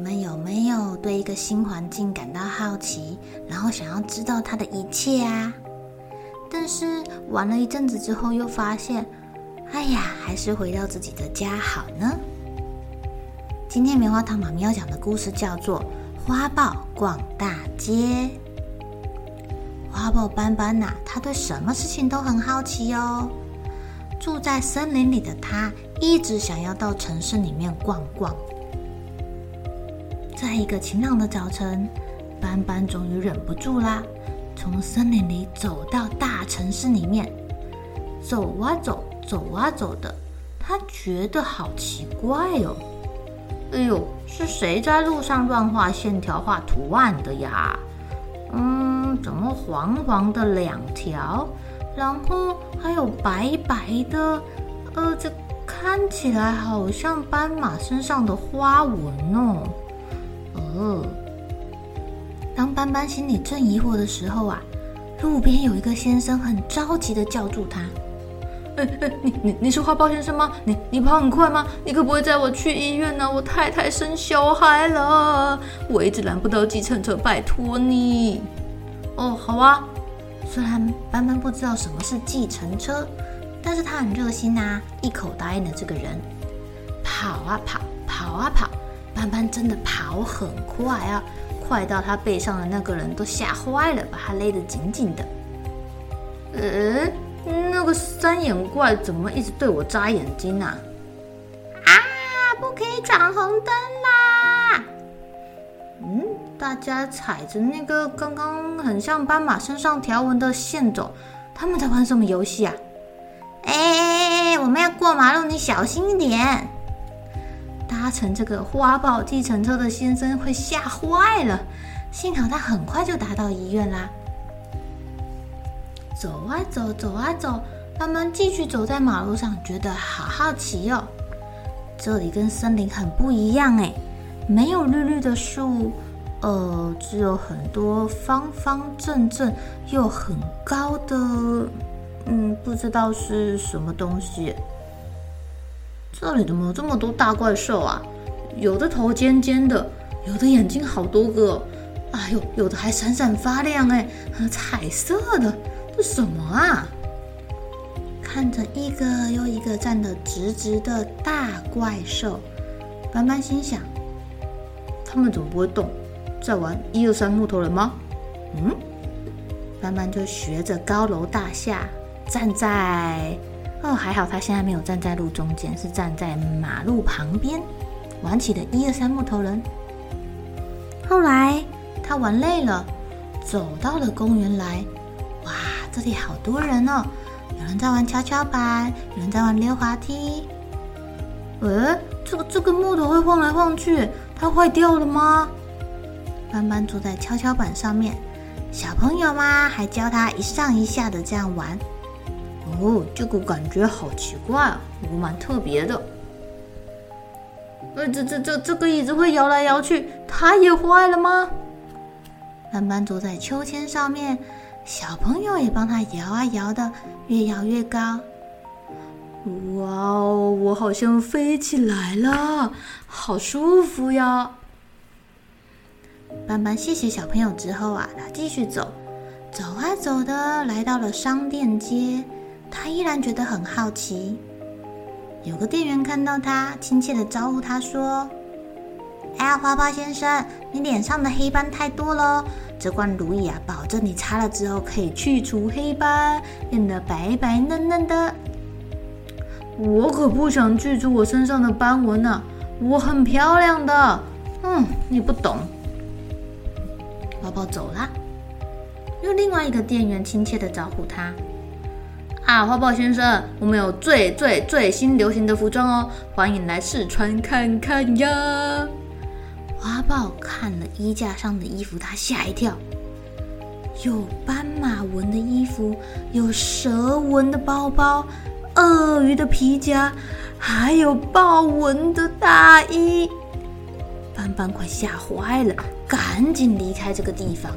你们有没有对一个新环境感到好奇，然后想要知道它的一切啊？但是玩了一阵子之后，又发现，哎呀，还是回到自己的家好呢。今天棉花糖妈咪要讲的故事叫做《花豹逛大街》。花豹斑斑呐，他对什么事情都很好奇哦。住在森林里的他，一直想要到城市里面逛逛。在一个晴朗的早晨，斑斑终于忍不住啦，从森林里走到大城市里面。走啊走，走啊走的，他觉得好奇怪哦。哎呦，是谁在路上乱画线条、画图案的呀？嗯，怎么黄黄的两条？然后还有白白的，呃，这看起来好像斑马身上的花纹哦。斑斑心里正疑惑的时候啊，路边有一个先生很着急的叫住他：“哎哎，你你你是花豹先生吗？你你跑很快吗？你可不可以载我去医院呢？我太太生小孩了，我一直拦不到计程车，拜托你。”哦，好啊。虽然斑斑不知道什么是计程车，但是他很热心呐，一口答应了这个人。跑啊跑，跑啊跑，斑斑真的跑很快啊，快到他背上的那个人都吓坏了，把他勒得紧紧的。嗯，那个三眼怪怎么一直对我眨眼睛啊？啊，不可以闯红灯啦！嗯。大家踩着那个刚刚很像斑马身上条纹的线走，他们在玩什么游戏啊？哎哎哎，我们要过马路，你小心一点。搭乘这个花豹计程车的先生会吓坏了，幸好他很快就达到医院啦。走啊走，走啊走，他们继续走在马路上，觉得好好奇哦。这里跟森林很不一样哎，没有绿绿的树。呃，只有很多方方正正又很高的，嗯，不知道是什么东西。这里怎么有这么多大怪兽啊？有的头尖尖的，有的眼睛好多个，哎呦，有的还闪闪发亮哎，彩色的，这什么啊？看着一个又一个站得直直的大怪兽，斑斑心想：他们怎么不会动？在玩一二三木头人吗？嗯，斑斑就学着高楼大厦站在哦，还好他现在没有站在路中间，是站在马路旁边玩起的一二三木头人。后来他玩累了，走到了公园来。哇，这里好多人哦！有人在玩跷跷板，有人在玩溜滑梯。呃，这个这个木头会晃来晃去，它坏掉了吗？斑斑坐在跷跷板上面，小朋友嘛还教他一上一下的这样玩。哦，这个感觉好奇怪啊，我蛮特别的。呃，这这这这个椅子会摇来摇去，它也坏了吗？斑斑坐在秋千上面，小朋友也帮他摇啊摇的，越摇越高。哇哦，我好像飞起来了，好舒服呀！斑斑谢谢小朋友之后啊，他继续走，走啊走的，来到了商店街。他依然觉得很好奇。有个店员看到他，亲切的招呼他说：“哎呀，花豹先生，你脸上的黑斑太多了，这罐乳液啊，保证你擦了之后可以去除黑斑，变得白白嫩嫩的。我可不想去除我身上的斑纹呢，我很漂亮的。嗯，你不懂。花豹走了，又另外一个店员亲切的招呼他：“啊，花豹先生，我们有最最最新流行的服装哦，欢迎来试穿看看呀。”花豹看了衣架上的衣服，他吓一跳，有斑马纹的衣服，有蛇纹的包包，鳄鱼的皮夹，还有豹纹的大衣。斑斑快吓坏了，赶紧离开这个地方。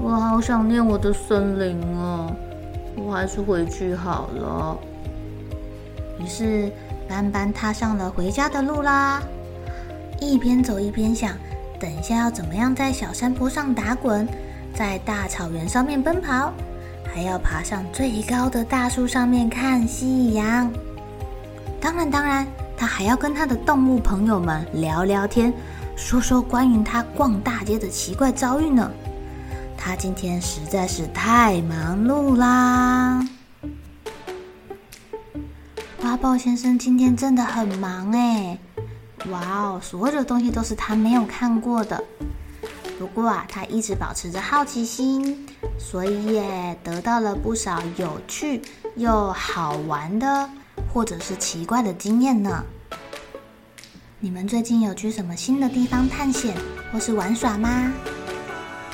我好想念我的森林哦，我还是回去好了。于是斑斑踏上了回家的路啦。一边走一边想，等一下要怎么样在小山坡上打滚，在大草原上面奔跑，还要爬上最高的大树上面看夕阳。当然，当然，他还要跟他的动物朋友们聊聊天，说说关于他逛大街的奇怪遭遇呢。他今天实在是太忙碌啦！花豹先生今天真的很忙哎。哇哦，所有的东西都是他没有看过的。不过啊，他一直保持着好奇心，所以也得到了不少有趣又好玩的，或者是奇怪的经验呢。你们最近有去什么新的地方探险或是玩耍吗？